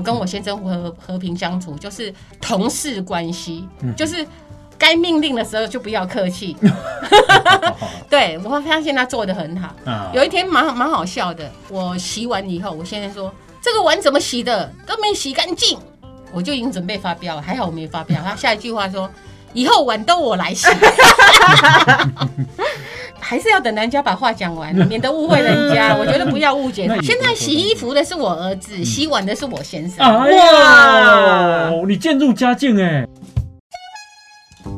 我跟我先生和和平相处，就是同事关系，嗯就是该命令的时候就不要客气。对我会发现他做的很好。啊有一天蛮蛮好笑的，我洗完以后，我先生说这个碗怎么洗的，都没洗干净，我就已经准备发飙了，还好我没发飙。他下一句话说。以后碗都我来洗，还是要等人家把话讲完，免得误会人家。我觉得不要误解他。现在洗衣服的是我儿子，洗碗的是我先生。哎呀，你渐入佳境哎！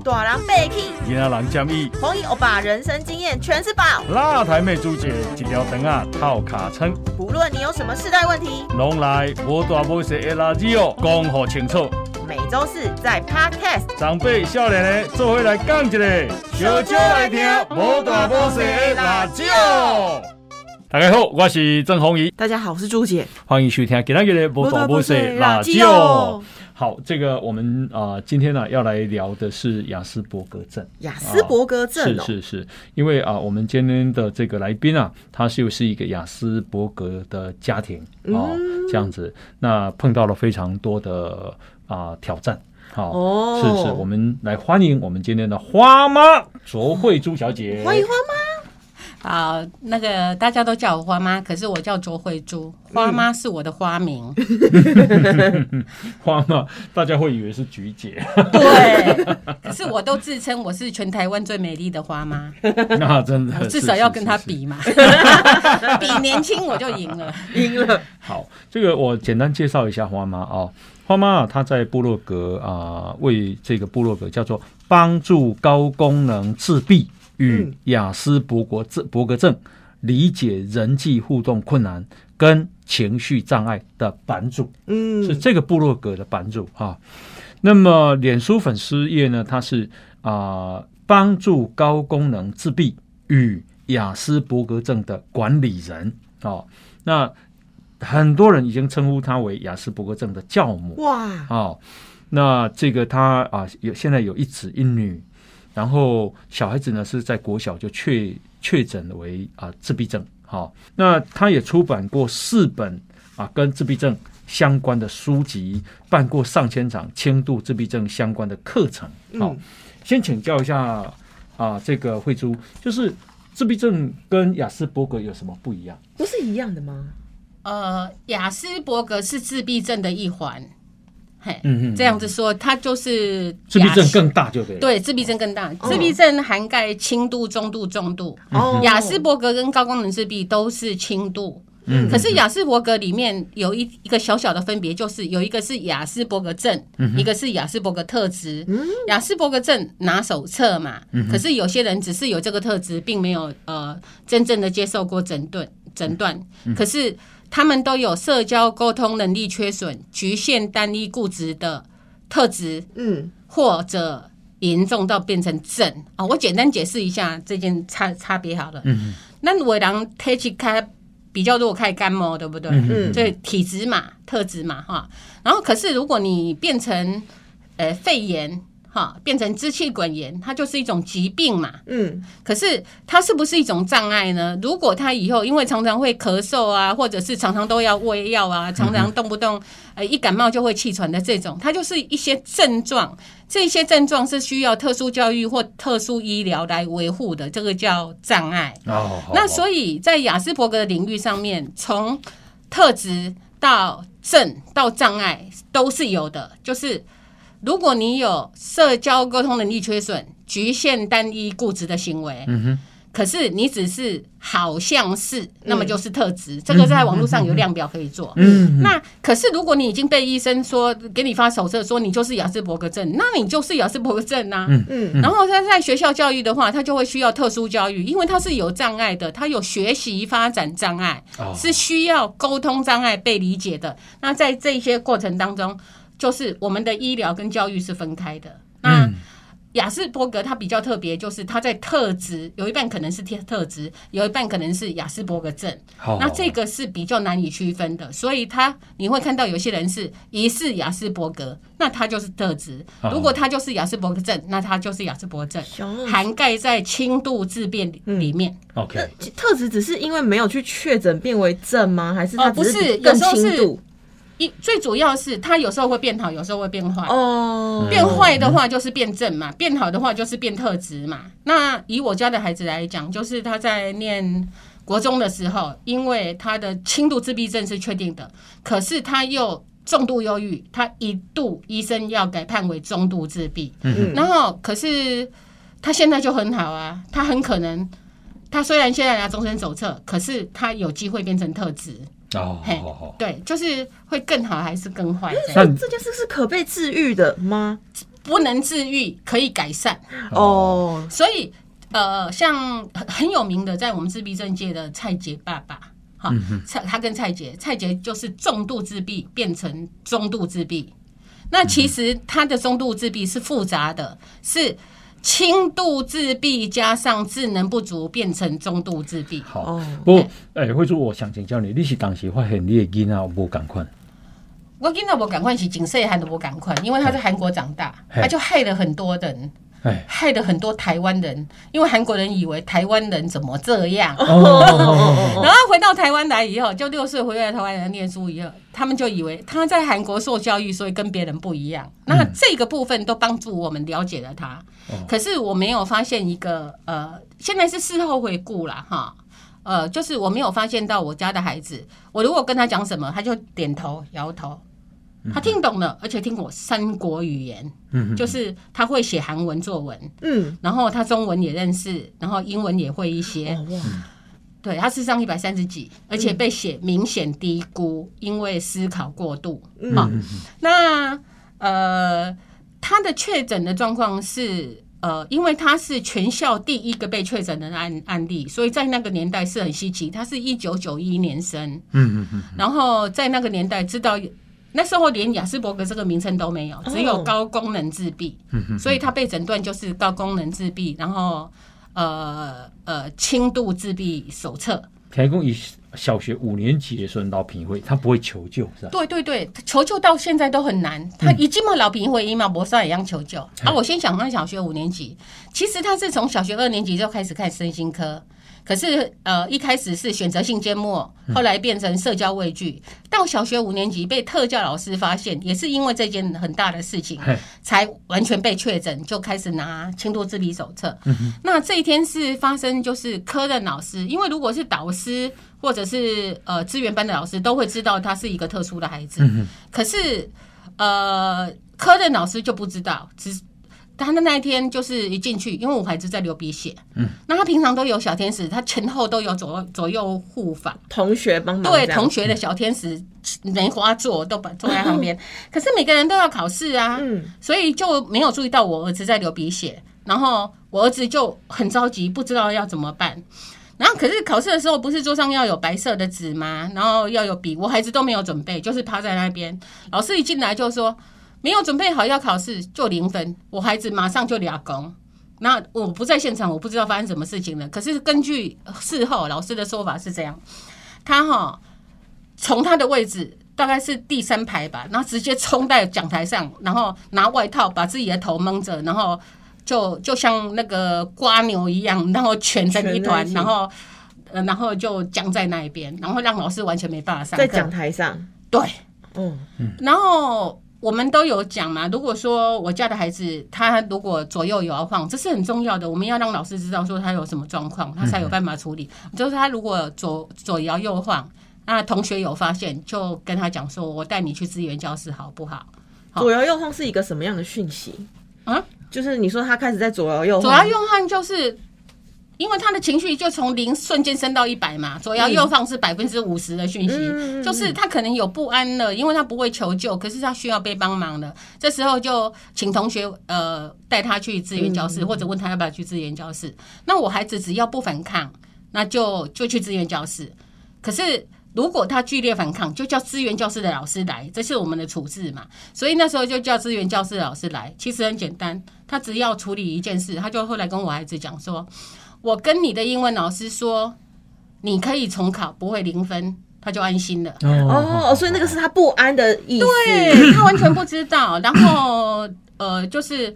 大人被气，今仔人建议，红衣欧巴人生经验全是宝。辣台妹朱姐一条肠啊套卡称，不论你有什么世代问题，拢来无大无小的垃圾哦，讲好清楚。每周四在 Podcast。长辈少年的做伙来讲一个，小少来听无大无小的辣椒。大家好，我是郑宏仪，大家好，我是朱姐。欢迎收听今天的无大无小的辣椒。好，这个我们啊、呃今天呢、要来聊的是雅斯伯格症。雅斯伯格症哦，是是是，因为啊，我们今天的这个来宾啊，他是又是一个雅斯伯格的家庭哦，嗯这样子，那碰到了非常多的啊挑战。好、哦是是，我们来欢迎我们今天的花妈卓慧珠小姐，欢迎花好，那个大家都叫我花妈，可是我叫卓慧珠，花妈是我的花名。花妈，大家会以为是菊姐，对，可是我都自称我是全台湾最美丽的花妈，那真的至少要跟她。是是是比嘛，比年轻我就赢了。赢了。好，这个我简单介绍一下花妈啊、花妈啊，她在部落格啊、为这个部落格叫做帮助高功能自闭与嗯雅斯伯格症伯格症理解人际互动困难跟情绪障碍的版主，嗯是这个部落格的版主啊、那么脸书粉丝页呢，它是啊、帮助高功能自闭与雅斯伯格症的管理人哦。那很多人已经称呼他为雅斯伯格症的教母哇，哦。那这个他啊有现在有一子一女，然后小孩子呢是在国小就确确诊为啊自闭症。好、那他也出版过四本啊跟自闭症相关的书籍，办过上千场轻度自闭症相关的课程。好、嗯先请教一下啊这个慧珠，就是自闭症跟雅斯伯格有什么不一样？不是一样的吗？呃，雅斯伯格是自闭症的一环，嘿，嗯嗯这样子说，它就是自闭症更大就对了。对，自闭症更大。自闭症涵盖轻度、中度、重度。哦雅斯伯格跟高功能自闭都是轻度。嗯可是雅斯伯格里面有一一个小小的分别，就是有一个是雅斯伯格症，一个是雅斯伯格特质。雅斯伯格症拿手册嘛，可是有些人只是有这个特质，并没有呃真正的接受过诊断诊断。可是他们都有社交沟通能力缺损、局限、单一、固执的特质。嗯，或者严重到变成症啊、我简单解释一下这件差差别好了。嗯，那有的人体质开比较弱，开感冒，对不对？嗯所以体质嘛、特质嘛，哈。然后可是如果你变成呃肺炎。哈，变成支气管炎，它就是一种疾病嘛。嗯，可是它是不是一种障碍呢？如果他以后因为常常会咳嗽啊，或者是常常都要喂药啊，常常动不动呃一感冒就会气喘的这种，它就是一些症状。这些症状是需要特殊教育或特殊医疗来维护的，这个叫障碍。哦，那所以在雅斯伯格的领域上面，从特质到症到障碍都是有的。就是如果你有社交沟通能力缺损、局限、单一、固执的行为，嗯哼，可是你只是好像是，那么就是特质。这个在网络上有量表可以做。嗯，那可是，如果你已经被医生说给你发手册说你就是雅斯伯格症，那你就是雅斯伯格症啊。嗯嗯然后他在学校教育的话，他就会需要特殊教育，因为他是有障碍的，他有学习发展障碍，哦是需要沟通障碍被理解的。那在这些过程当中，就是我们的医疗跟教育是分开的。那嗯雅斯伯格它比较特别，就是它在特质有一半可能是特特质，有一半可能是雅斯伯格症。好，那这个是比较难以区分的，所以他你会看到有些人是疑似雅斯伯格，那他就是特质；哦如果他就是雅斯伯格症，那他就是雅斯伯格症，哦涵盖在轻度自变里面。OK，特质只是因为没有去确诊变为症吗？还是它哦不只是有更时候是轻度？一最主要是他有时候会变好，有时候会变坏。哦，变坏的话就是变正嘛，变好的话就是变特质嘛。那以我家的孩子来讲，就是他在念国中的时候，因为他的轻度自闭症是确定的，可是他又重度忧郁，他一度医生要改判为中度自闭。嗯然后可是他现在就很好啊，他很可能。他虽然现在拿终身手册，可是他有机会变成特质，哦，好好，对，就是会更好还是更坏？这样那这件事是可被治愈的吗？不能治愈，可以改善。哦，所以呃，像很很有名的，在我们自闭症界的蔡杰爸爸，哈，蔡他跟蔡杰，蔡杰就是重度自闭变成中度自闭。那其实他的中度自闭是复杂的，是轻度自闭加上智能不足变成中度自闭。好哦。不过，哎，慧珠，我想请教你，你是当时发现你的囡仔有无共款？我跟到我赶快是景色韩的我赶快，因为他在韩国长大，他就害了很多人。哎，害得很多台湾人，因为韩国人以为台湾人怎么这样，哦，然后回到台湾来以后，就六岁回来台湾来念书以后，他们就以为他在韩国受教育，所以跟别人不一样。那这个部分都帮助我们了解了他。可是我没有发现一个呃，现在是事后回顾了，哈。呃，就是我没有发现到我家的孩子，我如果跟他讲什么，他就点头摇头，他听懂了，而且听我三国语言，嗯就是他会写韩文作文，嗯，然后他中文也认识，然后英文也会一些。哦哇，对他智商一百三十几，而且被写明显低估，因为思考过度。嗯好、那呃，他的确诊的状况是。呃，因为他是全校第一个被确诊的案案例，所以在那个年代是很稀奇。他是一九九一年生，嗯嗯嗯，然后在那个年代知道，那时候连雅斯伯格这个名称都没有，只有高功能自闭，所以他被诊断就是高功能自闭，然后呃呃轻度自闭手册。听讲以小学五年级的时候老评会，他不会求救是吧？对对对，他求救到现在都很难。他一进嘛老平会医嘛，博士也一样求救。啊，我先想到小学五年级，其实他是从小学二年级就开始看身心科。可是，呃，一开始是选择性缄默，后来变成社交畏惧，到小学五年级被特教老师发现，也是因为这件很大的事情，才完全被确诊，就开始拿轻度自闭手册。那这一天是发生，就是科任老师，因为如果是导师或者是呃资源班的老师，都会知道他是一个特殊的孩子。可是呃，科任老师就不知道，只他的那一天就是一进去，因为我孩子在流鼻血，嗯，那他平常都有小天使，他前后都有左左右护法，同学帮忙对同学的小天使梅花座都把坐在旁边，可是每个人都要考试啊，嗯。所以就没有注意到我儿子在流鼻血，然后我儿子就很着急，不知道要怎么办。然后可是考试的时候，不是桌上要有白色的纸吗？然后要有笔，我孩子都没有准备，就是趴在那边。老师一进来就说没有准备好要考试，就零分。我孩子马上就俩工。那我不在现场，我不知道发生什么事情了。可是根据事后老师的说法是这样，他哈从他的位置大概是第三排吧，然后直接冲在讲台上，然后拿外套把自己的头蒙着，然后就就像那个瓜牛一样，然后蜷成一团然后呃，然后就僵在那一边，然后让老师完全没办法上课。在讲台上，对，嗯，然后我们都有讲嘛，如果说我家的孩子他如果左右摇晃，这是很重要的，我们要让老师知道说他有什么状况，他才有办法处理。就是他如果左左摇右晃，那同学有发现，就跟他讲说，我带你去资源教室好不好？好左摇右晃是一个什么样的讯息？啊，就是你说他开始在左摇右晃，左摇右晃就是。因为他的情绪就从零瞬间升到一百嘛，左摇右晃是百分之五十的讯息，就是他可能有不安了，因为他不会求救，可是他需要被帮忙了。这时候就请同学呃带他去资源教嗯室，或者问他要不要去资源教室。那我孩子只要不反抗，那就就去资源教室。可是如果他剧烈反抗，就叫资源教室的老师来，这是我们的处置嘛。所以那时候就叫资源教室的老师来，其实很简单，他只要处理一件事，他就后来跟我孩子讲说，我跟你的英文老师说，你可以重考，不会零分，他就安心了。哦，所以那个是他不安的意思。对他完全不知道。然后呃，就是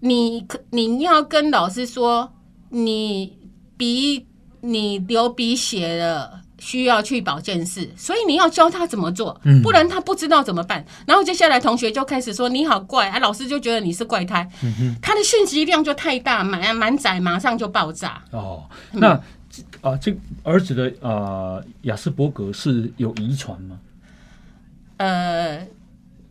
你可你要跟老师说，你鼻你流鼻血了，需要去保健室，所以你要教他怎么做嗯，不然他不知道怎么办。然后接下来同学就开始说你好怪啊，老师就觉得你是怪胎，他的信息量就太大，满满载马上就爆炸。哦，那啊，这儿子的呃雅斯伯格是有遗传吗？呃，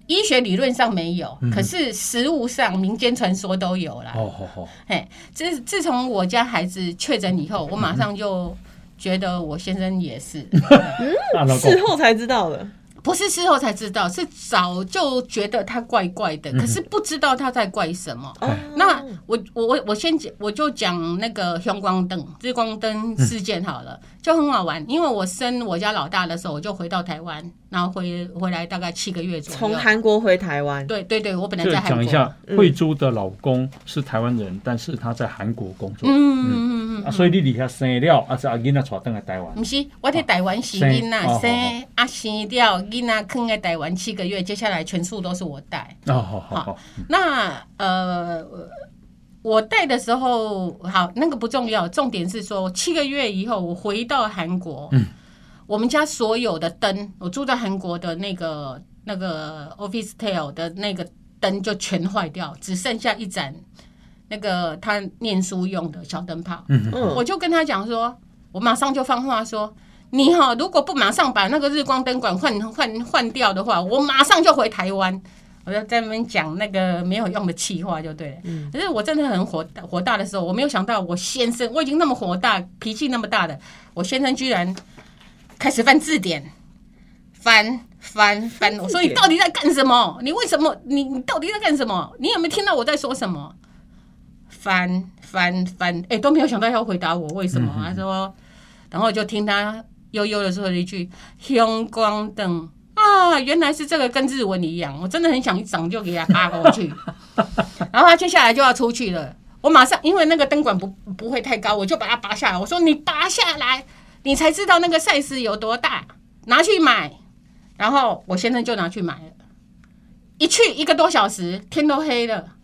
医学理论上没有，可是实物上民间传说都有啦。哦，好好，哎，自自从我家孩子确诊以后，我马上就觉得我先生也是，事后才知道的。不是事后才知道，是早就觉得他怪怪的，可是不知道他在怪什么。哦，那我我我我先讲，我就讲那个형광灯日光灯事件好了，就很好玩。因为我生我家老大的时候，我就回到台湾，然后回回来大概七个月左右。从右。韩国回台湾，对对对，我本来在韩国。讲一下，嗯。慧珠的老公是台湾人，但是他在韩国工作，嗯嗯嗯。嗯啊，所以你离下生了，啊，是阿囡仔带登来台湾。不，是，我在台湾生囡仔生啊生掉囡仔坑在台湾七个月，接下来全数都是我带。哦，好好。好，那呃，我带的时候，好，那个不重要，重点是说七个月以后我回到韩国，嗯我们家所有的灯，我住在韩国的那个那个 office tail 的那个灯就全坏掉，只剩下一盏那个他念书用的小灯泡。嗯嗯我就跟他讲说，我马上就放话说，你哈、如果不马上把那个日光灯管换换换掉的话，我马上就回台湾。我就在那边讲那个没有用的气话就对了。可是我真的很火火大的时候，我没有想到我先生，我已经那么火大，脾气那么大的，我先生居然开始翻字典，翻翻翻。我说你到底在干什么？你为什么？你你到底在干什么？你有没有听到我在说什么？翻翻翻，哎、都没有想到要回答我为什么。他说，然后就听他悠悠的说了一句“형광灯”啊，原来是这个跟日文一样，我真的很想一掌就给他扒过去。然后他接下来就要出去了，我马上因为那个灯管不不会太高，我就把它拔下来。我说你拔下来，你才知道那个 size 有多大，拿去买。然后我先生就拿去买了，一去一个多小时，天都黑了。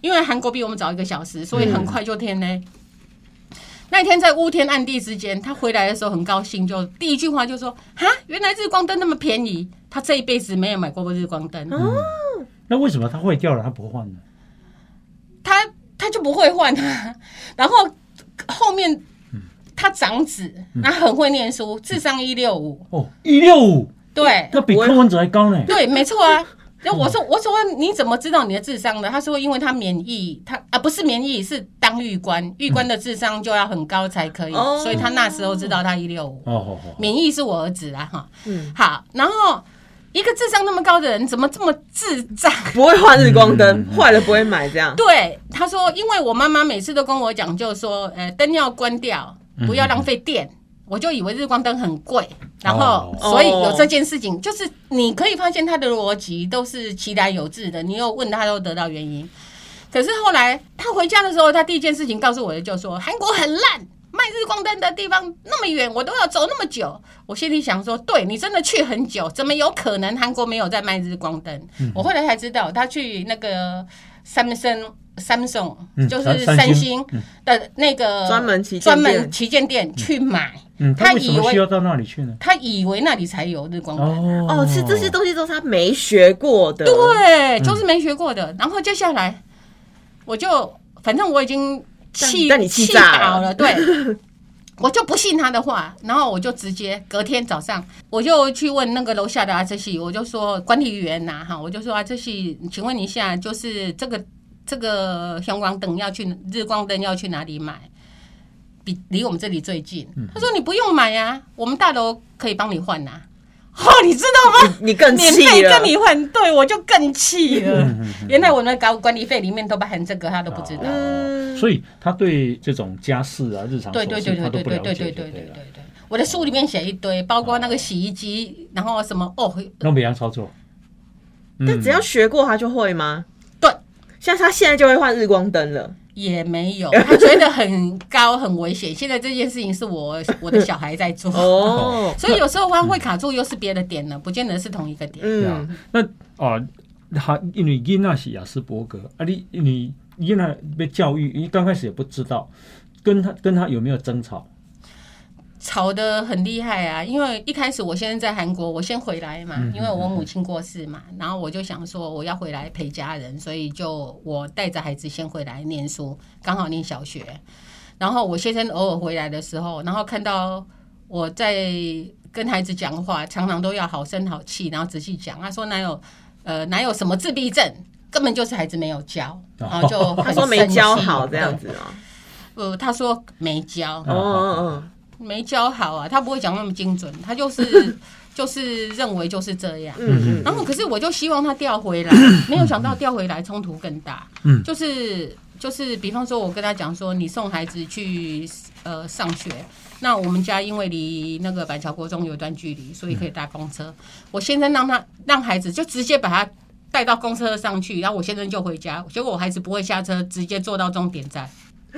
因为韩国比我们早一个小时，所以很快就天黑。那天在乌天暗地之间，他回来的时候很高兴，就第一句话就说：“哈，原来日光灯那么便宜。”他这一辈子没有买过日光灯，那为什么它坏掉了，他不换呢？他他就不会换啊。然后后面他长子，他很会念书，智商一六五，哦，一六五，对那比柯文哲还高呢。对，没错啊。那我说我说你怎么知道你的智商的？他说因为他免疫，他啊不是免疫，是当狱官，狱官的智商就要很高才可以，哦所以他那时候知道他一六五。免疫是我儿子啊哈。嗯好，然后一个智商那么高的人，怎么这么智障？不会换日光灯，坏了不会买这样。对，他说，因为我妈妈每次都跟我讲，就说，呃，灯要关掉，不要浪费电。我就以为日光灯很贵，然后哦所以有这件事情，就是你可以发现他的逻辑都是其来有致的，你又问他都得到原因。可是后来他回家的时候，他第一件事情告诉我的就说韩国很烂，卖日光灯的地方那么远，我都要走那么久。我心里想说，对你真的去很久，怎么有可能韩国没有在卖日光灯？我后来才知道，他去那个 Samsung Samsung 嗯就是三三星星的那个专门旗舰专店门旗舰店去买，嗯，他以为需要到那里去呢？他以为那里才有日光灯。哦哦，是这些东西都是他没学过的。对，就是没学过的。然后接下来，我就反正我已经气气气炸了倒了，对。我就不信他的话，然后我就直接隔天早上，我就去问那个楼下的阿哲西，我就说管理员呐、哈，我就说阿哲西，请问一下，就是这个这个阳光灯要去日光灯要去哪里买？比离我们这里最近。他说你不用买呀、我们大楼可以帮你换呐、哦，你知道吗？你更免气了费跟。你换，对我就更气了。原来我们搞管理费里面都包含这个，他都不知道。嗯，所以他对这种家事啊、日常对琐对对对对对对对对对对。我的书里面写一堆，包括那个洗衣机，然后什么哦，弄别样操作。但只要学过他就会吗？对，像他现在就会换日光灯了。也没有，他觉得很高很危险。现在这件事情是我我的小孩在做，哦，所以有时候弯会卡住，又是别的点了，不见得是同一个点。嗯，，那啊，他因为囡仔是雅斯伯格啊，你你囡仔被教育，你刚开始也不知道，跟他跟他有没有争吵？吵得很厉害啊！因为一开始我先在韩国，我先回来嘛，因为我母亲过世嘛，然后我就想说我要回来陪家人，所以就我带着孩子先回来念书，刚好念小学。然后我先生偶尔回来的时候，然后看到我在跟孩子讲话，常常都要好声好气，然后仔细讲。他说哪有呃哪有什么自闭症，根本就是孩子没有教，然后就他说没教好这样子哦。呃，他说没教，哦哦没教好啊，他不会讲那么精准，他就是 就是认为就是这样。嗯嗯然后可是我就希望他调回来，没有想到调回来冲突更大。嗯就是就是，比方说我跟他讲说，你送孩子去呃上学，那我们家因为离那个板桥国中有一段距离，所以可以搭公车。我先生让他让孩子就直接把他带到公车上去，然后我先生就回家，结果我孩子不会下车，直接坐到终点站。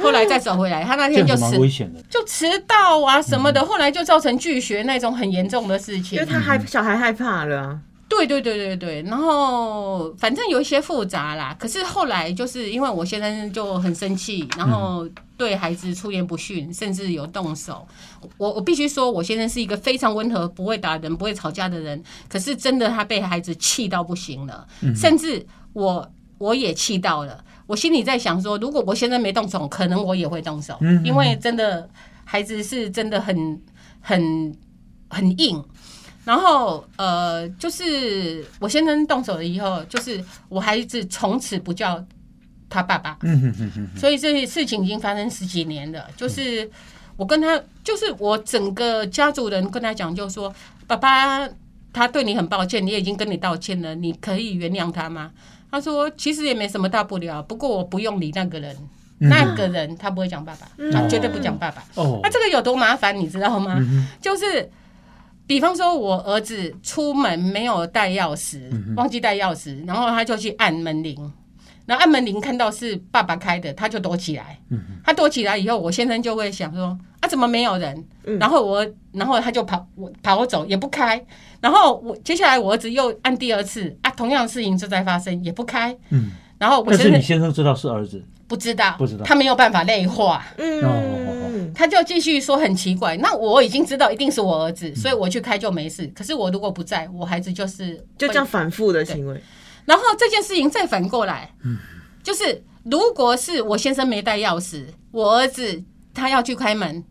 后来再走回来，他那天就迟危险的。就迟到啊什么的，后来就造成拒学那种很严重的事情因为。他害小孩害怕了啊。对对对对对，然后反正有一些复杂啦。可是后来就是因为我先生就很生气，然后对孩子出言不逊，甚至有动手。我我必须说，我先生是一个非常温和、不会打人、不会吵架的人。可是真的他被孩子气到不行了，甚至我我也气到了。我心里在想说，如果我现在没动手，可能我也会动手，因为真的孩子是真的很很很硬。然后呃，就是我先生动手了以后，就是我孩子从此不叫他爸爸，嗯哼哼哼，所以这些事情已经发生十几年了。就是我跟他，就是我整个家族人跟他讲，就说爸爸他对你很抱歉，你也已经跟你道歉了，你可以原谅他吗？他说其实也没什么大不了，不过我不用理那个人，那个人他不会讲爸爸，他绝对不讲爸爸。哦那、，这个有多麻烦，你知道吗？就是，比方说，我儿子出门没有带钥匙，忘记带钥匙，然后他就去按门铃，然后按门铃看到是爸爸开的，他就躲起来。他躲起来以后，我先生就会想说啊，怎么没有人？然后我，然后他就跑，我跑走也不开。然后我接下来我儿子又按第二次啊，同样的事情就在发生，也不开。嗯，然后我但是你先生知道是儿子，不知道，不知道他没有办法内化。嗯，他就继续说很奇怪，那我已经知道一定是我儿子，所以我去开就没事。可是我如果不在，我孩子就是就这样。反复的行为。然后这件事情再反过来，就是如果是我先生没带钥匙，我儿子他要去开门，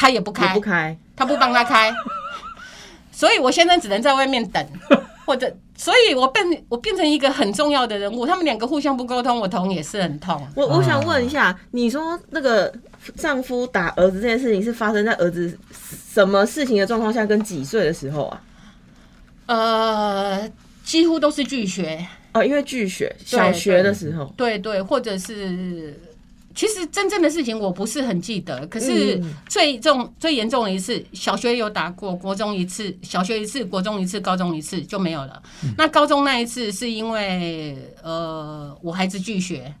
他也不也开不，开，他不帮他开，所以我先生只能在外面等，或者，所以我变我变成一个很重要的人物，他们两个互相不沟通，我头也是很痛。我我想问一下，你说那个丈夫打儿子这件事情是发生在儿子什么事情的状况下，跟几岁的时候啊？呃，几乎都是拒学。哦，因为拒学，小学的时候，对对，或者是，其实真正的事情我不是很记得，可是嗯最重、最严重的一次，小学有打过，国中一次，小学一次，国中一次，高中一次就没有了。那高中那一次是因为呃，我孩子拒学。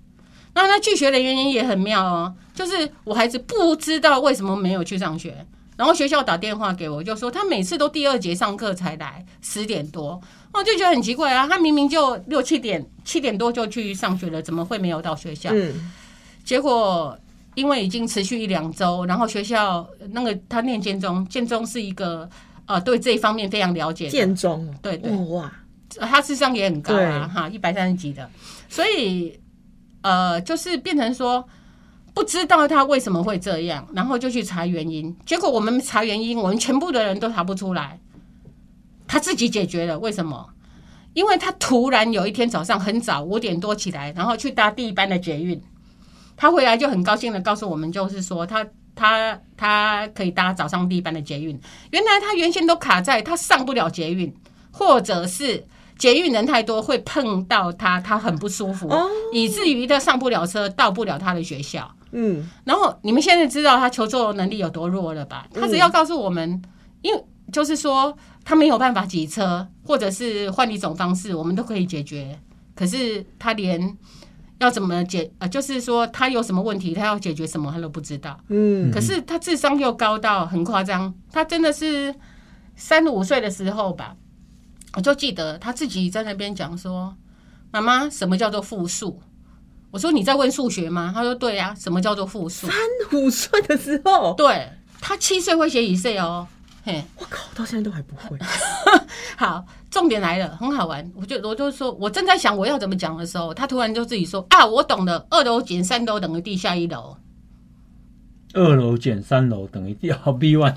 那那拒学的原因也很妙哦，就是我孩子不知道为什么没有去上学，然后学校打电话给我，就说他每次都第二节上课才来，十点多，我就觉得很奇怪啊，他明明就六七点七点多就去上学了，怎么会没有到学校？嗯，结果因为已经持续一两周，然后学校那个他念建中，建中是一个呃对这一方面非常了解的，建中。哦，对对。哦哇，他智商也很高啊，哈，一百三十几的，所以呃，就是变成说不知道他为什么会这样，然后就去查原因，结果我们查原因，我们全部的人都查不出来，他自己解决了，为什么？因为他突然有一天早上很早五点多起来，然后去搭第一班的捷运，他回来就很高兴的告诉我们，就是说他他他可以搭早上第一班的捷运。原来他原先都卡在他上不了捷运，或者是捷运人太多会碰到他，他很不舒服，哦以至于他上不了车，到不了他的学校。嗯，然后你们现在知道他求救能力有多弱了吧？他只要告诉我们，因为就是说他没有办法挤车，或者是换一种方式，我们都可以解决。可是他连要怎么解，呃，就是说他有什么问题，他要解决什么，他都不知道。嗯，可是他智商又高到很夸张，他真的是三五岁的时候吧，我就记得他自己在那边讲说：“妈妈，什么叫做复数？”我说：“你在问数学吗？”他说：“对呀、什么叫做复数？”三五岁的时候，对，他七岁会写以色哦，嘿，我靠，到现在都还不会。好，重点来了，很好玩。我就我就说，我正在想我要怎么讲的时候，他突然就自己说啊，我懂了，二楼减三楼等于地下一楼。二楼减三楼等于地 好 B one，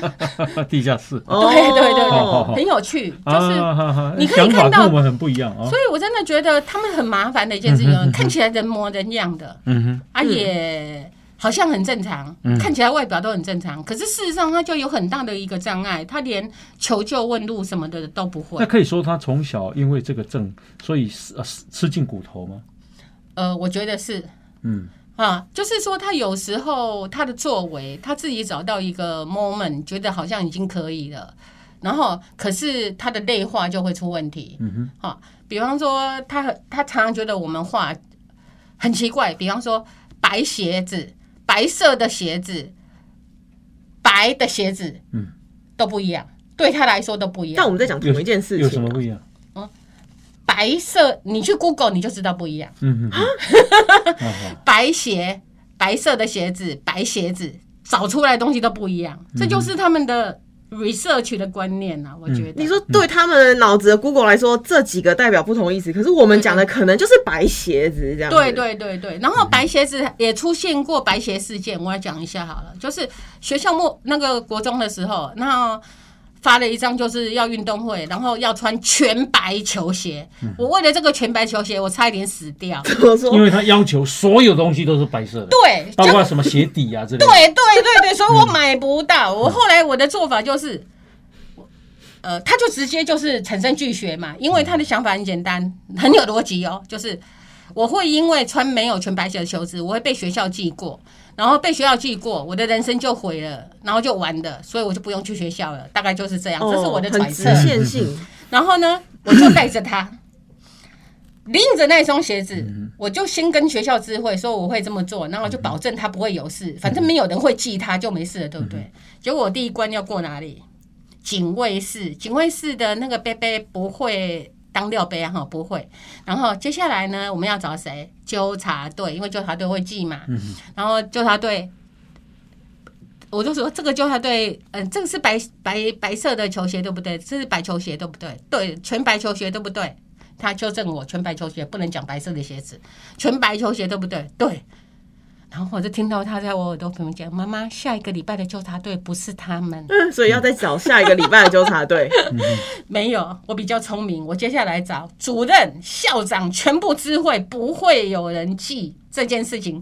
地下室。哦对对对很有趣，就是。你可以想法看到跟我们很不一样啊所。以，我真的觉得他们很麻烦的一件事情，看起来人模人样的，嗯哼，啊，也好像很正常，嗯看起来外表都很正常，可是事实上他就有很大的一个障碍，他连求救问路什么的都不会那会。可以说他从小因为这个症，所以呃吃进骨头吗？呃，我觉得是嗯啊，就是说他有时候他的作为，他自己找到一个 moment，觉得好像已经可以了，然后可是他的内化就会出问题。嗯哼，好，比方说他他常常觉得我们画很奇怪，比方说白鞋子、白色的鞋子、白的鞋子，嗯，都不一样，对他来说都不一样。但我们在讲同一件事有什么不一样？白色，你去 Google 你就知道不一样。嗯哼哼，啊白鞋、白色的鞋子、白鞋子，找出来的东西都不一样，这就是他们的 research 的观念呐、我觉得。你说对他们脑子的 Google 来说，这几个代表不同意思，可是我们讲的可能就是白鞋子这样子。对对对对，然后白鞋子也出现过白鞋事件，我来讲一下好了。就是学校末那个国中的时候，然后发了一张就是要运动会，然后要穿全白球鞋。我为了这个全白球鞋，我差一点死掉。因？为他要求所有东西都是白色的，对，包括什么鞋底啊之类的。对对对对，所以我买不到。我后来我的做法就是。呃，他就直接就是产生拒绝嘛，因为他的想法很简单，很有逻辑哦，就是我会因为穿没有全白鞋的球子，我会被学校记过，然后被学校记过，我的人生就毁了，然后就完了，所以我就不用去学校了，大概就是这样，这是我的揣测。线性。然后呢，我就带着他，拎着那双鞋子，我就先跟学校知会说我会这么做，然后就保证他不会有事，反正没有人会记他，就没事了，对不对？结果我第一关要过哪里？警卫室，警卫室的那个贝贝不会当料杯啊哈，不会。然后接下来呢，我们要找谁？纠察队，因为纠察队会记嘛。然后纠察队。我就说这个纠察队，嗯、这个是白白白色的球鞋对不对？这是白球鞋对不对？对，全白球鞋对不对？他纠正我，全白球鞋不能讲白色的鞋子，全白球鞋对不对？对。然后我就听到他在我耳朵旁边讲：“妈妈，下一个礼拜的纠察队不是他们，嗯，所以要再找下一个礼拜的纠察队。没有。我比较聪明，我接下来找主任、校长全部知会，不会有人记这件事情，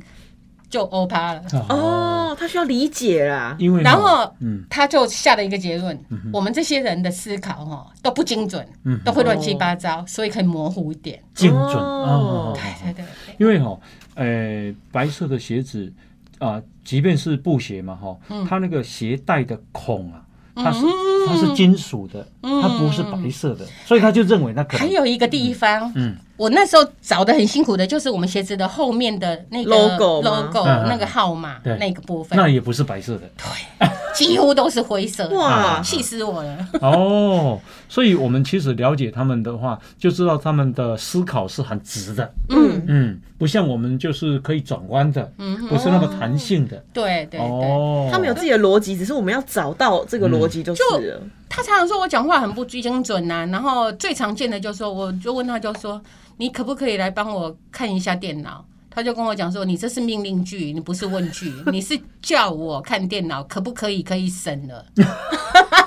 就欧趴了。哦，他需要理解啦。因为然后嗯他就下了一个结论：我们这些人的思考哈都不精准，都会乱七八糟，所以可以模糊一点。精准哦哦，对对对对，因为哈，呃，白色的鞋子啊、即便是布鞋嘛哈，嗯。它那个鞋带的孔啊，它是它是金属的，它不是白色的，所以他就认为那可能还有一个地方，嗯。我那时候找的很辛苦的，就是我们鞋子的后面的那个 Logo 吗 logo 那个号码对。那个部分，那也不是白色的。对几乎都是灰色，哇。气死我了。哦。所以我们其实了解他们的话，就知道他们的思考是很直的，嗯，嗯，不像我们就是可以转弯的，嗯不是那么弹性的。对对对，哦，他们有自己的逻辑，只是我们要找到这个逻辑就是了。他常常说我讲话很不精准呐、然后最常见的就是说，我就问他就说，你可不可以来帮我看一下电脑？他就跟我讲说，你这是命令句，你不是问句，你是叫我看电脑，可不可以？可以省了。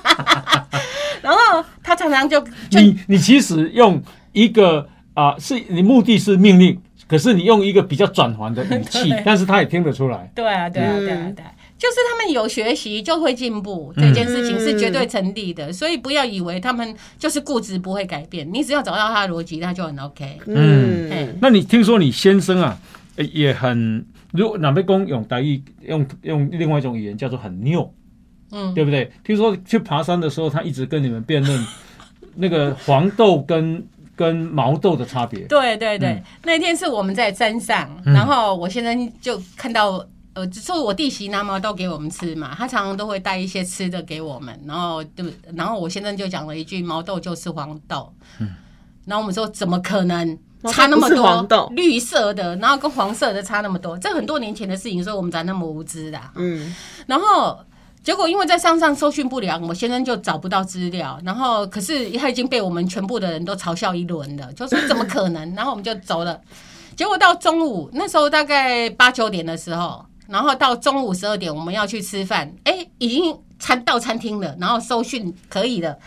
然后他常常就就你你其实用一个啊、是你目的是命令，可是你用一个比较转环的语气，但是他也听得出来。对啊，对啊，对啊，嗯对啊，就是他们有学习就会进步，这件事情是绝对成立的，所以不要以为他们就是固执不会改变，你只要找到他的逻辑，他就很 OK。嗯，嗯。那你听说你先生啊，呃也很，如果哪边公用台语用用另外一种语言叫做很拗，嗯，对不对？听说去爬山的时候，他一直跟你们辩论 那个黄豆跟跟毛豆的差别。对对对，嗯那天是我们在山上，然后我先生就看到。呃，就是我弟媳拿毛豆给我们吃嘛，他常常都会带一些吃的给我们，然后就，然后我先生就讲了一句：“毛豆就是黄豆。”嗯，然后我们说怎么可能差那么多？绿色的，然后跟黄色的差那么多，这很多年前的事情，所以我们才那么无知的。嗯，然后结果因为在上上搜寻不良，我先生就找不到资料，然后可是他已经被我们全部的人都嘲笑一轮了，就说怎么可能？然后我们就走了。结果到中午那时候大概八九点的时候，然后到中午十二点我们要去吃饭，哎，已经餐到餐厅了，然后搜讯可以了，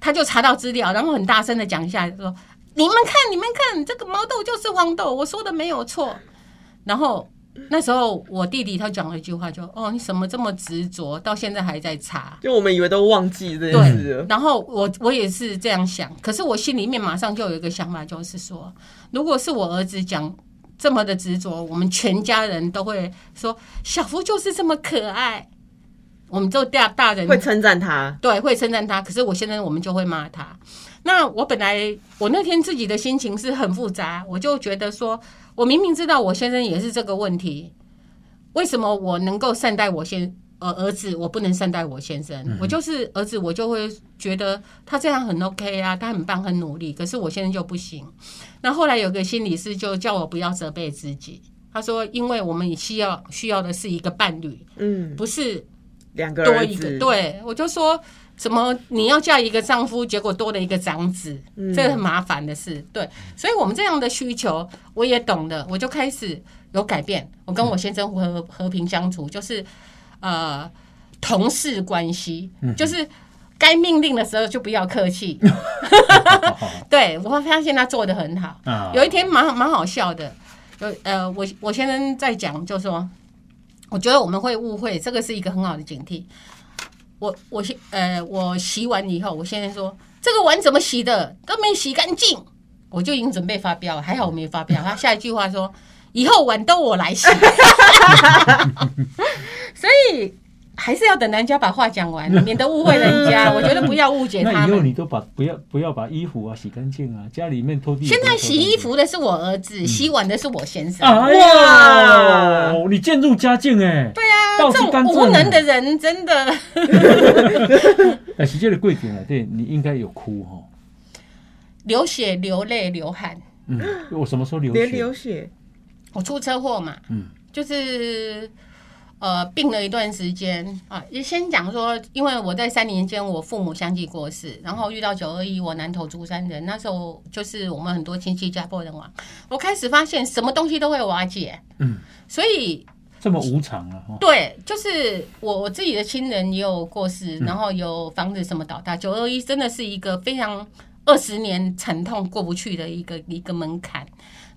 他就查到资料，然后很大声的讲一下说：“你们看，你们看，这个毛豆就是黄豆，我说的没有错。”然后。那时候我弟弟他讲了一句话，就哦，你怎么这么执着，到现在还在查？就我们以为都忘记这件事了。然后我我也是这样想，可是我心里面马上就有一个想法，就是说，如果是我儿子讲这么的执着，我们全家人都会说小福就是这么可爱。我们就大大人会称赞他，对，会称赞他。可是我现在我们就会骂他。那我本来我那天自己的心情是很复杂，我就觉得说。我明明知道我先生也是这个问题，为什么我能够善待我先呃儿子，我不能善待我先生？我就是儿子，我就会觉得他这样很 OK 啊，他很棒，很努力。可是我先生就不行。那后来有个心理师就叫我不要责备自己，他说：“因为我们需要需要的是一个伴侣，嗯，不是两个多一个。”对，我就说。什么？你要嫁一个丈夫，结果多了一个长子，这个很麻烦的事。对，所以我们这样的需求我也懂了，我就开始有改变。我跟我先生和和平相处，就是呃同事关系，就是该命令的时候就不要客气。对我发现他做的很好。有一天蛮蛮好笑的，有呃我我先生在讲，就说我觉得我们会误会，这个是一个很好的警惕。我我先呃，我洗完以后，我现在说这个碗怎么洗的都没洗干净，我就已经准备发飙了。还好我没发飙。他下一句话说：“以后碗都我来洗。” 所以还是要等人家把话讲完，免得误会人家。我觉得不要误解他。那以后你都把不要不要把衣服啊洗干净啊，家里面拖地。现在洗衣服的是我儿子，洗碗的是我先生。哇，你渐入佳境哎。对啊。这种无能的人真的。哎，实际的贵点啊，对你应该有哭哈，流血、流泪、流汗。嗯，我什么时候流血？流血，我出车祸嘛。嗯，就是呃病了一段时间啊。也先讲说，因为我在三年间我父母相继过世，然后遇到九二一，我南投竹山人，那时候就是我们很多亲戚家破人亡，我开始发现什么东西都会瓦解。嗯，所以。这么无常啊！对，就是我我自己的亲人也有过世，然后有房子什么倒塌。九二一真的是一个非常二十年沉痛过不去的一个一个门槛。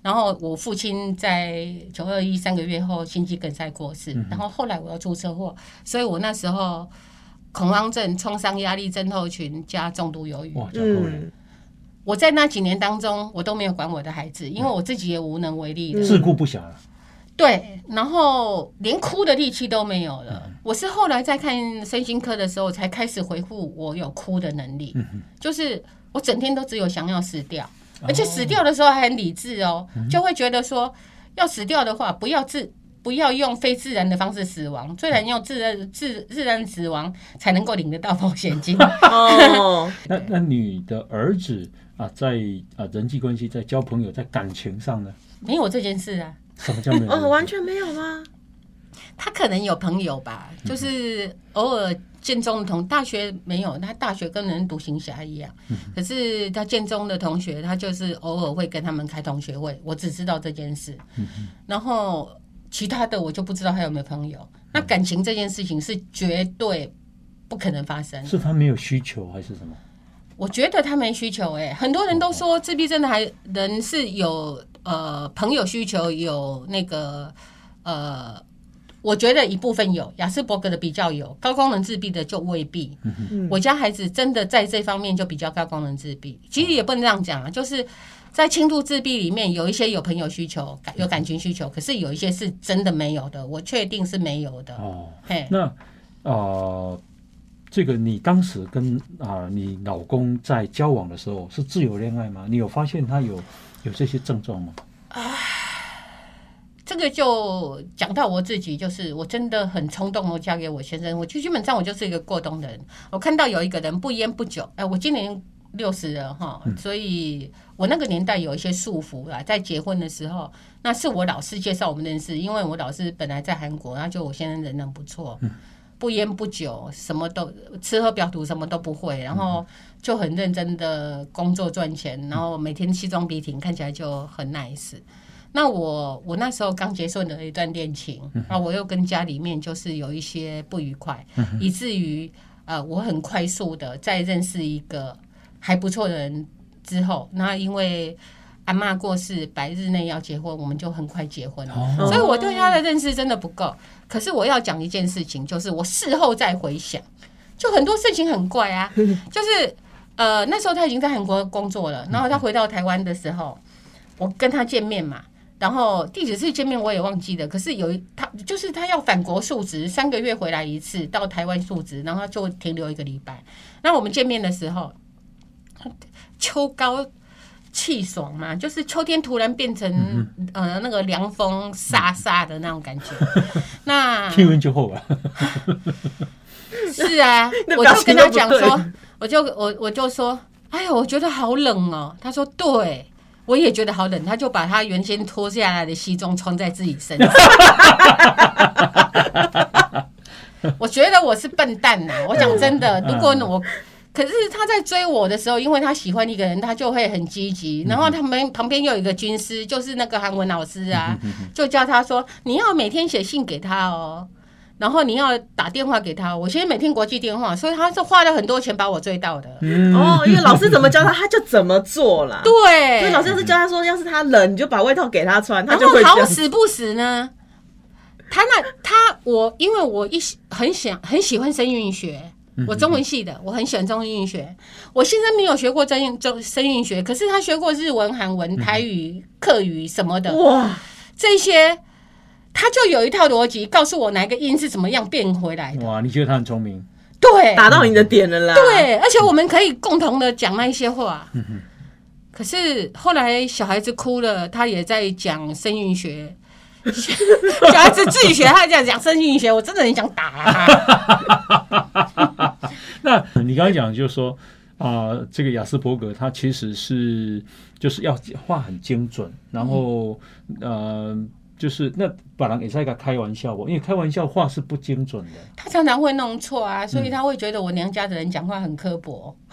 然后我父亲在九二一三个月后心肌梗塞过世，然后后来我又出车祸，所以我那时候恐慌症、创伤压力症候群加重度忧郁。哇，嗯，我在那几年当中，我都没有管我的孩子，因为我自己也无能为力的，自顾不暇了。对，然后连哭的力气都没有了。我是后来在看身心科的时候，才开始回复我有哭的能力。就是我整天都只有想要死掉，而且死掉的时候还很理智哦，就会觉得说要死掉的话，不要自不要用非自然的方式死亡，虽然用自然自自然死亡才能够领得到保险金。哦，那那你的儿子啊，在啊人际关系、在交朋友、在感情上呢？没有这件事啊。什么叫没有？哦，完全没有吗？他可能有朋友吧，就是偶尔建中的同大学没有，他大学跟人独行侠一样。可是他建中的同学，他就是偶尔会跟他们开同学会。我只知道这件事，然后其他的我就不知道他有没有朋友。那感情这件事情是绝对不可能发生，是他没有需求还是什么？我觉得他没需求。哎，很多人都说自闭症的还人是有。呃，朋友需求有那个呃，我觉得一部分有，雅斯伯格的比较有，高功能自闭的就未必。我家孩子真的在这方面就比较高功能自闭，其实也不能这样讲啊，就是在轻度自闭里面有一些有朋友需求，有感情需求，可是有一些是真的没有的，我确定是没有的。哦，嘿，那呃，这个你当时跟啊你老公在交往的时候是自由恋爱吗？你有发现他有？有这些症状吗？啊，这个就讲到我自己，就是我真的很冲动我嫁给我先生。我就基本上我就是一个过冬的人。我看到有一个人不烟不酒，哎，我今年六十了哈，所以我那个年代有一些束缚啦。在结婚的时候，那是我老师介绍我们认识，因为我老师本来在韩国，然后就我先生人很不错。不烟不酒，什么都吃喝嫖赌什么都不会，然后就很认真的工作赚钱，然后每天西装笔挺，看起来就很 nice。那我我那时候刚结束了一段恋情，啊，我又跟家里面就是有一些不愉快，以至于呃，我很快速的在认识一个还不错的人之后，那因为阿妈过世，百日内要结婚，我们就很快结婚了。哦所以我对他的认识真的不够。可是我要讲一件事情，就是我事后再回想，就很多事情很怪啊，就是呃那时候他已经在韩国工作了，然后他回到台湾的时候，我跟他见面嘛。然后第几次见面我也忘记了，可是有一他就是他要返国述职，三个月回来一次，到台湾述职，然后就停留一个礼拜。那我们见面的时候，秋高气爽嘛，就是秋天突然变成、呃那个凉风飒飒的那种感觉。那气温就厚了。是啊，我就跟他讲说，我就我我就说，哎呀，我觉得好冷哦。他说对。我也觉得好冷，他就把他原先脱下来的西装穿在自己身上。我觉得我是笨蛋呐、我讲真的，如果我，可是他在追我的时候，因为他喜欢一个人，他就会很积极。然后他们旁边又有一个军师，就是那个韩文老师啊，就叫他说，你要每天写信给他哦。然后你要打电话给他，我现在每天国际电话，所以他是花了很多钱把我追到的。嗯哦，因为老师怎么教他，他就怎么做啦。对，所以老师要是教他说，要是他冷，你就把外套给他穿，他就会。好死不死呢，他那他我因为我一很想很喜欢声韵学，我中文系的，我很喜欢中韵学。我先生没有学过真韵中声韵学，可是他学过日文、韩文、台语、客语什么的，哇，这些他就有一套逻辑，告诉我哪一个音是怎么样变回来的。哇，你觉得他很聪明？对，打到你的点了啦。，对，而且我们可以共同的讲那一些话。可是后来小孩子哭了，他也在讲声韵学。小孩子自己学，他这样讲声韵学，我真的很想打他。那你刚才讲就是说啊、这个雅斯伯格他其实是就是要画很精准，然后呃，就是那把人也是一个开玩笑哦，因为开玩笑话是不精准的。他常常会弄错啊，所以他会觉得我娘家的人讲话很刻薄。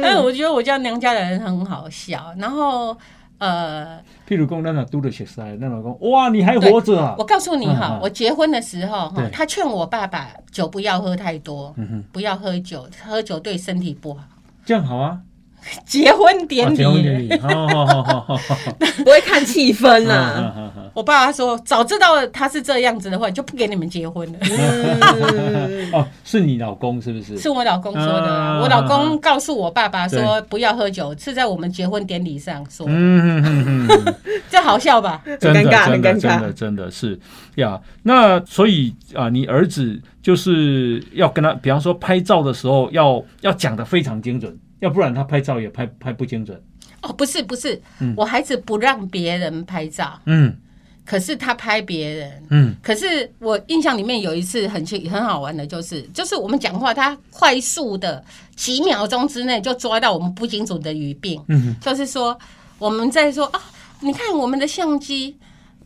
但是我觉得我家娘家的人很好笑。然后呃，譬如讲，那那嘟的学塞，那老公哇，你还活着啊我？告诉你哈我结婚的时候哈对，他劝我爸爸酒不要喝太多，嗯哼，不要喝酒，喝酒对身体不好。这样好啊。结婚典啊礼。不会看气氛嗯啦。我爸爸说，早知道他是这样子的话，就不给你们结婚了。嗯，哦，是你老公是不是？是我老公说的我老公告诉我爸爸说不要喝酒，是在我们结婚典礼上说，嗯嗯嗯嗯。这好笑吧？真的，很尴尬的，很尴尬真的，真的是呀。那所以啊，你儿子就是要跟他，比方说拍照的时候要要讲的非常精准，要不然他拍照也拍拍不精准。哦，不是不是嗯，我孩子不让别人拍照，嗯。可是他拍别人。嗯。可是我印象里面有一次很奇很好玩的，就是就是我们讲话，他快速的几秒钟之内就抓到我们不精准的语病，嗯就是说我们在说啊，你看我们的相机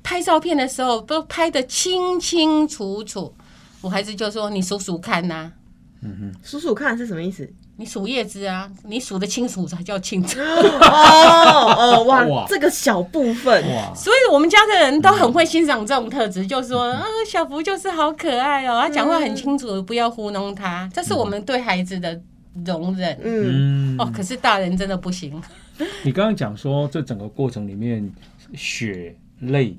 拍照片的时候都拍的清清楚楚，我孩子就说你数数看呐、嗯数数看是什么意思？你数叶子啊，你数得清楚才叫清楚。哦哦，哇哇，这个小部分，哇，所以我们家的人都很会欣赏这种特质，就说啊，小福就是好可爱哦，他讲话很清楚，不要糊弄他，这是我们对孩子的容忍。嗯，嗯。哦，可是大人真的不行。你刚刚讲说这整个过程里面血泪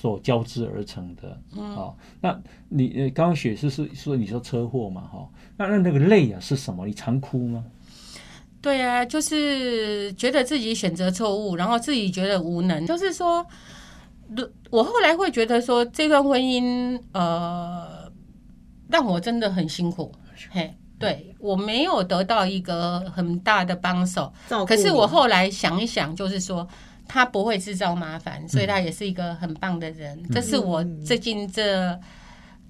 所交织而成的，嗯好、那你呃刚刚雪是是说你说车祸嘛，哈、那那那个泪啊是什么？你常哭吗？对啊，就是觉得自己选择错误，然后自己觉得无能。就是说，如我后来会觉得说，这段婚姻呃，让我真的很辛苦。嘿，对我没有得到一个很大的帮手，照顾可是我后来想一想，就是说。他不会制造麻烦，所以他也是一个很棒的人。这是我最近这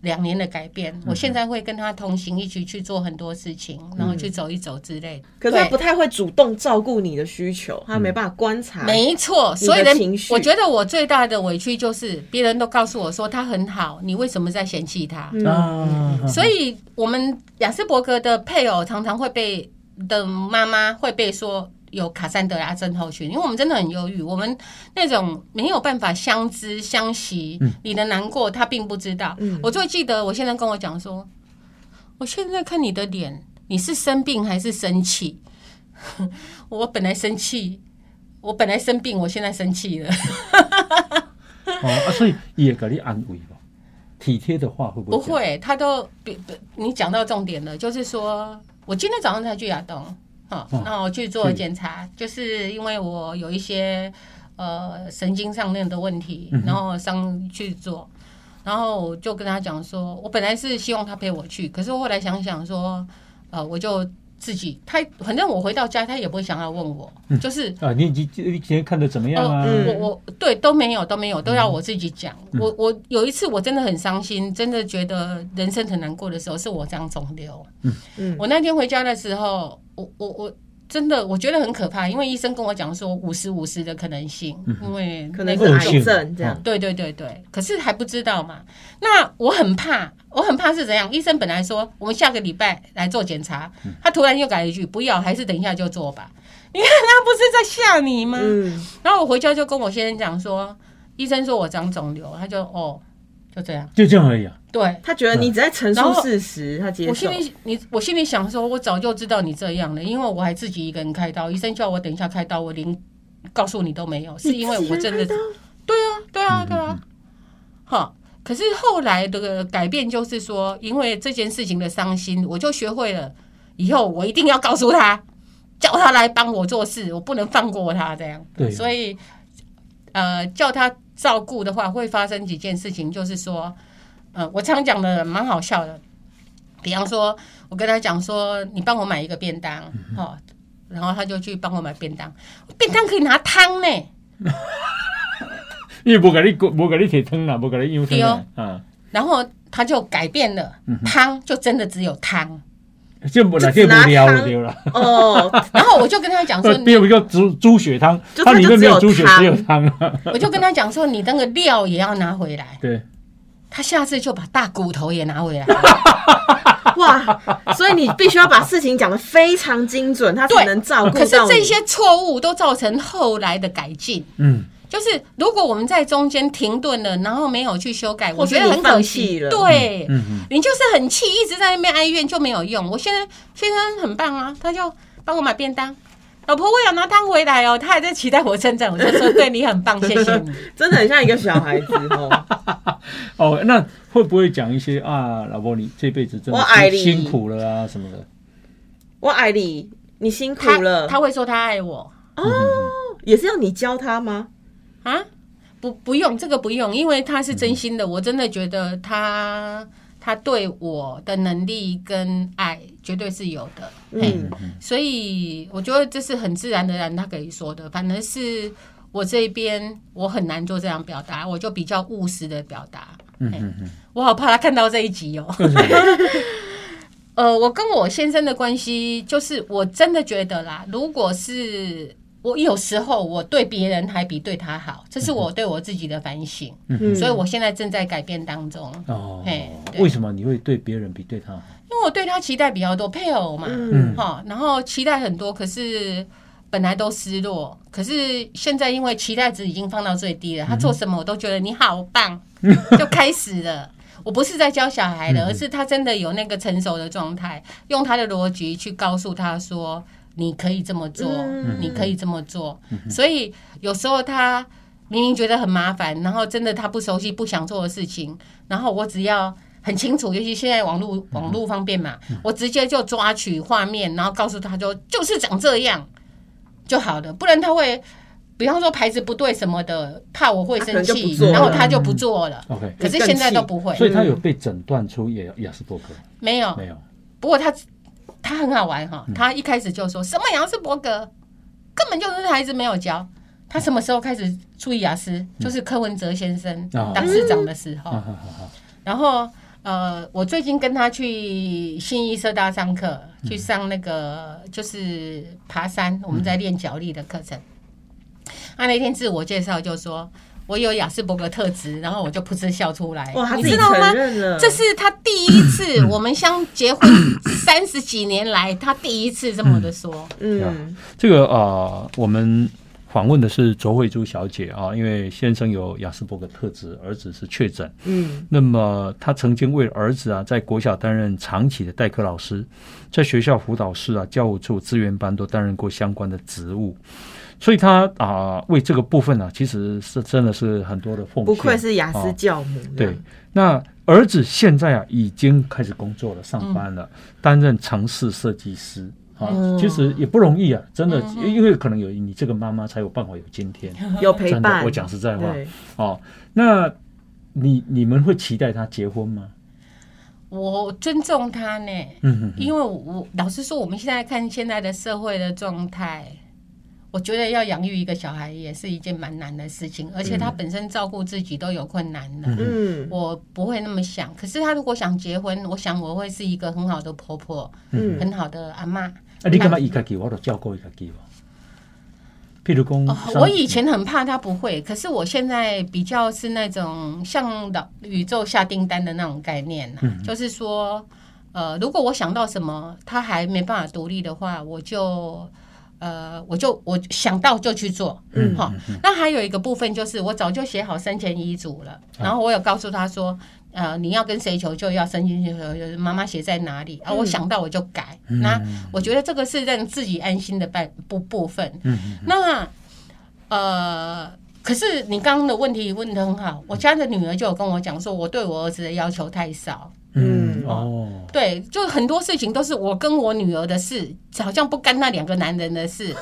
两年的改变。我现在会跟他同行，一起去做很多事情，然后去走一走之类的。可是他不太会主动照顾你的需求，他没办法观察。没错，所以人情绪我觉得我最大的委屈就是别人都告诉我说他很好，你为什么在嫌弃他？嗯啊，所以我们雅斯伯格的配偶常常会被的妈妈会被说有卡珊德拉症候群，因为我们真的很忧郁，我们那种没有办法相知相惜，你的难过他并不知道。我最记得我现在跟我讲说，我现在看你的脸，你是生病还是生气？我本来生气，我本来生病，我现在生气了。哦啊，所以也给你安慰吧，体贴的话会不会？不，会，他都比比你讲到重点了，就是说我今天早上才去亚东，好、哦那我去做检查，就是因为我有一些呃神经上面的问题然后上去做，然后我就跟他讲说，我本来是希望他陪我去，可是后来想想说，呃，我就自己，他反正我回到家，他也不会想要问我，就是啊，你已经你今天看的怎么样啊？嗯我我对都没有都没有，都要我自己讲。嗯我我有一次我真的很伤心，真的觉得人生很难过的时候，是我长肿瘤。嗯我那天回家的时候，我我我真的我觉得很可怕，因为医生跟我讲说五十五十的可能性，因为可能是癌症这样。对对对对，可是还不知道嘛。那我很怕，我很怕是怎样？医生本来说我们下个礼拜来做检查，他突然又改了一句，不要，还是等一下就做吧。你看他不是在吓你吗？嗯，然后我回家就跟我先生讲说，医生说我长肿瘤，他就哦，就这样。就这样而已啊。对他觉得你只在陈述事实，他接受我心。里你我心里想说，我早就知道你这样了，因为我还自己一个人开刀，医生叫我等一下开刀，我连告诉你都没有，是因为我真的对啊，对啊，对嗯啊，好。可是后来的改变就是说，因为这件事情的伤心，我就学会了以后我一定要告诉他，叫他来帮我做事，我不能放过他这样。对所以呃，叫他照顾的话，会发生几件事情，就是说，呃，我常讲的蛮好笑的，比方说，我跟他讲说，你帮我买一个便当，哦，然后他就去帮我买便当，便当可以拿汤呢。因为无给你无给你提汤啦，无给你用汤啊，然后他就改变了，汤就真的只有汤。这不那这无聊了。哦，然后我就跟他讲说，比如一个猪猪血汤，就它里面没有猪血，只有汤啊。我就跟他讲说，你那个料也要拿回来。对，他下次就把大骨头也拿回来。哇！所以你必须要把事情讲得非常精准，他才能照顾可是。这些错误都造成后来的改进。嗯，就是如果我们在中间停顿了，然后没有去修改，我觉得很可惜。了对，嗯嗯你就是很气，一直在那边哀怨就没有用。我现在先生很棒啊，他就帮我买便当。老婆，我有拿汤回来哦，他还在期待我称赞，我就说对你很棒，谢谢你。真的很像一个小孩子哦。哦，那会不会讲一些啊，老婆你这辈子真的我爱你辛辛苦了啊什么的？我爱你，你辛苦了。他会说他爱我哦也是要你教他吗？啊，不不用这个不用，因为他是真心的，我真的觉得他他对我的能力跟爱绝对是有的。嗯，所以我觉得这是很自然的然他可以说的，反而是我这边我很难做这样表达，我就比较务实的表达。嗯嗯嗯，我好怕他看到这一集哦。我跟我先生的关系，就是我真的觉得啦，如果是我有时候我对别人还比对他好，这是我对我自己的反省，嗯所以我现在正在改变当中。哦为什么你会对别人比对他好？因为我对他期待比较多，配偶嘛，嗯。哈，然后期待很多，可是本来都失落，可是现在因为期待值已经放到最低了，他做什么我都觉得你好棒，就开始了。我不是在教小孩的，而是他真的有那个成熟的状态，用他的逻辑去告诉他说：“你可以这么做，嗯你可以这么做。”所以有时候他明明觉得很麻烦，然后真的他不熟悉、不想做的事情，然后我只要很清楚，尤其现在网络网络方便嘛，我直接就抓取画面，然后告诉他说就是长这样就好了，不然他会。比方说牌子不对什么的，怕我会生气然后他就不做了。OK，可是现在都不会，所以他有被诊断出也雅斯伯格没有。没有？不过他他很好玩哈，他一开始就说什么杨斯伯格，根本就是孩子没有教。他什么时候开始注意雅思？就是柯文哲先生哦当市长的时候然后呃，我最近跟他去新一社大上课，去上那个就是爬山，我们在练脚力的课程。他那天自我介绍就说。我有雅斯伯格特质，然后我就噗嗤笑出来。哇，你知道吗这是他第一次，我们相结婚三十几年来，他第一次这么的说。嗯这个呃，我们访问的是卓慧珠小姐啊，因为先生有雅斯伯格特质，儿子是确诊。嗯那么他曾经为了儿子啊，在国小担任长期的代课老师，在学校辅导室啊、教务处、资源班都担任过相关的职务，所以他啊、为这个部分呢、其实是真的是很多的奉献。不愧是雅思哦教母。对，那儿子现在啊已经开始工作了，上班了，担任城市设计师。啊嗯，其实也不容易啊，真的，嗯因为可能有你这个妈妈才有办法有今天。有陪真的，伴。我讲实在话，哦。那你你们会期待他结婚吗？我尊重他呢，嗯哼因为我老实说，我们现在看现在的社会的状态，我觉得要养育一个小孩也是一件蛮难的事情，而且他本身照顾自己都有困难的。嗯我不会那么想，可是他如果想结婚，我想我会是一个很好的婆婆，嗯很好的阿妈。啊，你干嘛一个给，我都照顾伊家己吧。譬如讲、哦，我以前很怕他不会，可是我现在比较是那种像老宇宙下订单的那种概念呐、就是说，呃，如果我想到什么，他还没办法独立的话，我就。呃，我就我想到就去做，嗯好。那还有一个部分就是，我早就写好生前遗嘱了，然后我有告诉他说，呃，你要跟谁求救，要生前求救，妈妈写在哪里啊？我想到我就改。那我觉得这个是让自己安心的半部部分。那呃，可是你刚刚的问题问的很好，我家的女儿就有跟我讲说，我对我儿子的要求太少。嗯嗯哦，对，就很多事情都是我跟我女儿的事，好像不干那两个男人的事。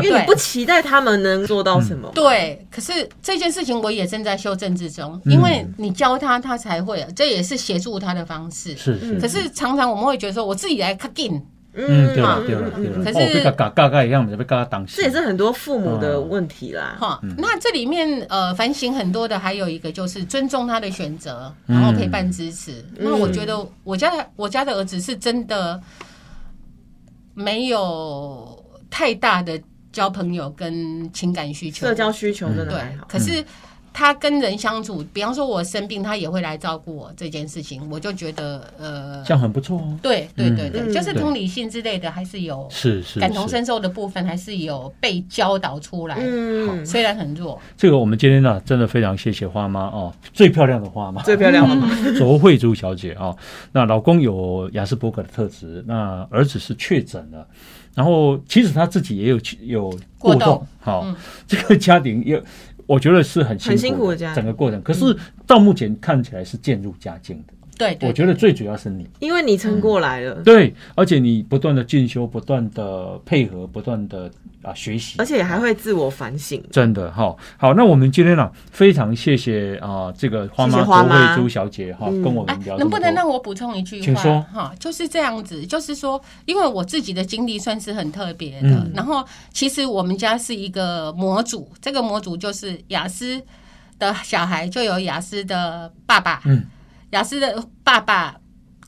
因为你不期待他们能做到什么。对，可是这件事情我也正在修正之中，因为你教他，他才会，这也是协助他的方式。是是，可是常常我们会觉得说，我自己来 cut in，嗯，对了嗯对了对了，可是哦，被他嘎嘎嘎一样，被他嘎当这也是很多父母的问题啦。哈，那这里面呃反省很多的，还有一个就是尊重他的选择，然后陪伴支持。那我觉得我家的我家的儿子是真的没有太大的交朋友跟情感需求，社交需求真的对还好，。可是他跟人相处，比方说我生病，他也会来照顾我这件事情，我就觉得呃，这样很不错哦。对对对对，嗯就是同理心之类的，还是有是是是感同身受的部分，还是有被教导出来，嗯，虽然很弱。这个我们今天呢，真的非常谢谢花妈哦，最漂亮的花妈，最漂亮的。卓慧珠小姐啊、哦，那老公有雅斯伯格的特质，那儿子是确诊了，然后其实他自己也有有过过动动，好、嗯这个家庭也我觉得是很辛很辛苦苦的整个过程，可是到目前看起来是渐入佳境的。对对，我觉得最主要是你。因为你撑过来了，对，而且你不断的进修，不断的配合，不断的啊学习。而，且还会自我反省。真的哈、好，那我们今天呢、非常谢谢啊、这个花妈卓花慧珠小姐哈、嗯。跟我哎们聊。能不能让我补充一句话？请说。哈，就是这样子，就是说，因为我自己的经历算是很特别的，嗯。然后其实我们家是一个模组，这个模组就是雅思的小孩就有雅思的爸爸，嗯，雅思的爸爸。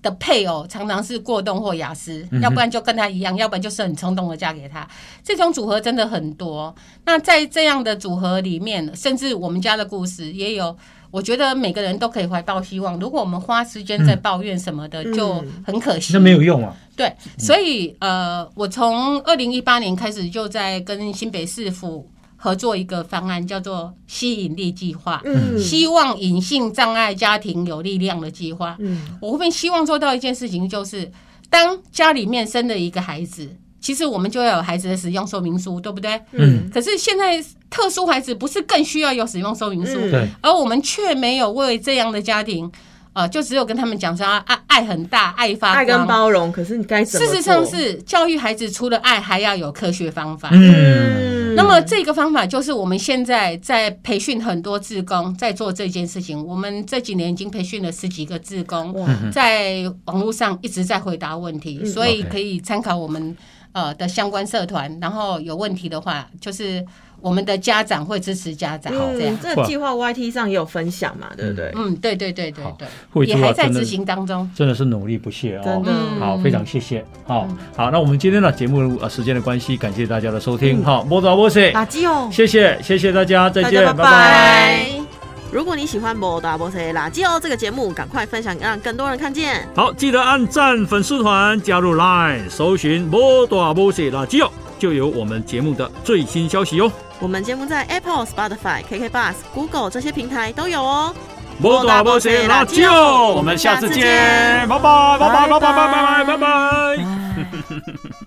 的配偶常常是过动或雅思，嗯要不然就跟他一样，要不然就是很冲动的嫁给他。这种组合真的很多。那在这样的组合里面，甚至我们家的故事也有，我觉得每个人都可以怀抱希望。如果我们花时间在抱怨什么的，嗯就很可惜。那没有用啊，对，所以呃，我从二零一八年开始就在跟新北市府合作一个方案，叫做吸引力计划，嗯。希望隐性障碍家庭有力量的计划。嗯。我后面希望做到一件事情，就是当家里面生了一个孩子，其实我们就要有孩子的使用说明书，对不对？嗯。可是现在特殊孩子不是更需要有使用说明书，嗯。对，而我们却没有为这样的家庭，呃，就只有跟他们讲说啊爱爱很大，爱发爱跟光。包容，可是你该怎么？事实上是教育孩子除了爱，还要有科学方法。嗯，那么这个方法就是我们现在在培训很多志工，在做这件事情。我们这几年已经培训了十几个志工，在网络上一直在回答问题，嗯所以可以参考我们呃的相关社团。然后有问题的话，就是我们的家长会支持家长这样嗯，。这个计划 YT 上也有分享嘛，对不对？嗯，对对对对对，也还在执行当中。真的是努力不懈哦。真的嗯好，非常谢谢。好，好，那我们今天的节目呃时间的关系，感谢大家的收听。好，莫早莫西，垃圾哦。谢谢谢谢大家，再见，拜拜拜。如果你喜欢《摩大波塞垃圾哦》这个节目，赶快分享，让更多人看见。好，记得按赞粉丝团，加入 Line，搜寻“摩大摩西垃圾哦”，就有我们节目的最新消息哦。我们节目在 Apple、Spotify、KK Bus、Google 这些平台都有哦。摩大摩西垃圾哦，我们下次见，拜拜拜拜拜拜拜拜拜拜。